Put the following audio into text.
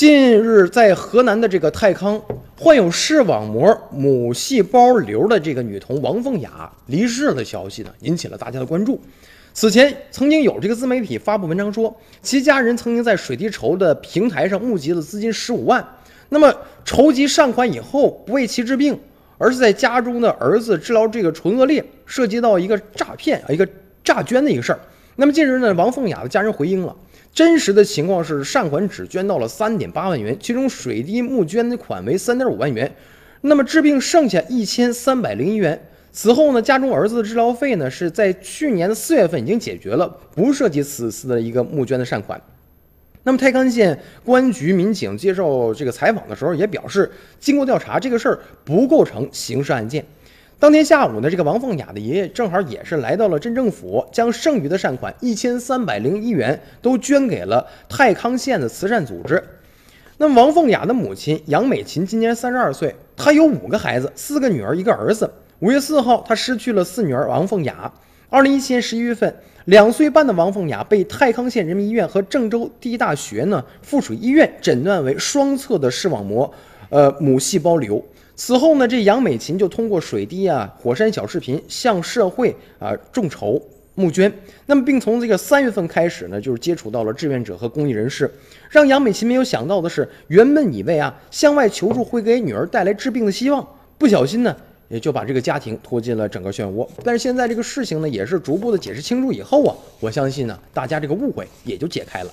近日，在河南的这个太康，患有视网膜母细胞瘤的这个女童王凤雅离世的消息呢，引起了大家的关注。此前，曾经有这个自媒体发布文章说，其家人曾经在水滴筹的平台上募集了资金十五万，那么筹集善款以后，不为其治病，而是在家中的儿子治疗这个唇腭裂，涉及到一个诈骗啊，一个诈捐的一个事儿。那么近日呢，王凤雅的家人回应了。真实的情况是，善款只捐到了三点八万元，其中水滴募捐的款为三点五万元，那么治病剩下一千三百零一元。此后呢，家中儿子的治疗费呢是在去年的四月份已经解决了，不涉及此次的一个募捐的善款。那么太康县公安局民警接受这个采访的时候也表示，经过调查，这个事儿不构成刑事案件。当天下午呢，这个王凤雅的爷爷正好也是来到了镇政府，将剩余的善款一千三百零一元都捐给了太康县的慈善组织。那王凤雅的母亲杨美琴今年三十二岁，她有五个孩子，四个女儿一个儿子。五月四号，她失去了四女儿王凤雅。二零一七年十一月份，两岁半的王凤雅被太康县人民医院和郑州第一大学呢附属医院诊断为双侧的视网膜，呃母细胞瘤。此后呢，这杨美琴就通过水滴啊、火山小视频向社会啊众筹募捐。那么，并从这个三月份开始呢，就是接触到了志愿者和公益人士。让杨美琴没有想到的是，原本以为啊向外求助会给女儿带来治病的希望，不小心呢也就把这个家庭拖进了整个漩涡。但是现在这个事情呢，也是逐步的解释清楚以后啊，我相信呢，大家这个误会也就解开了。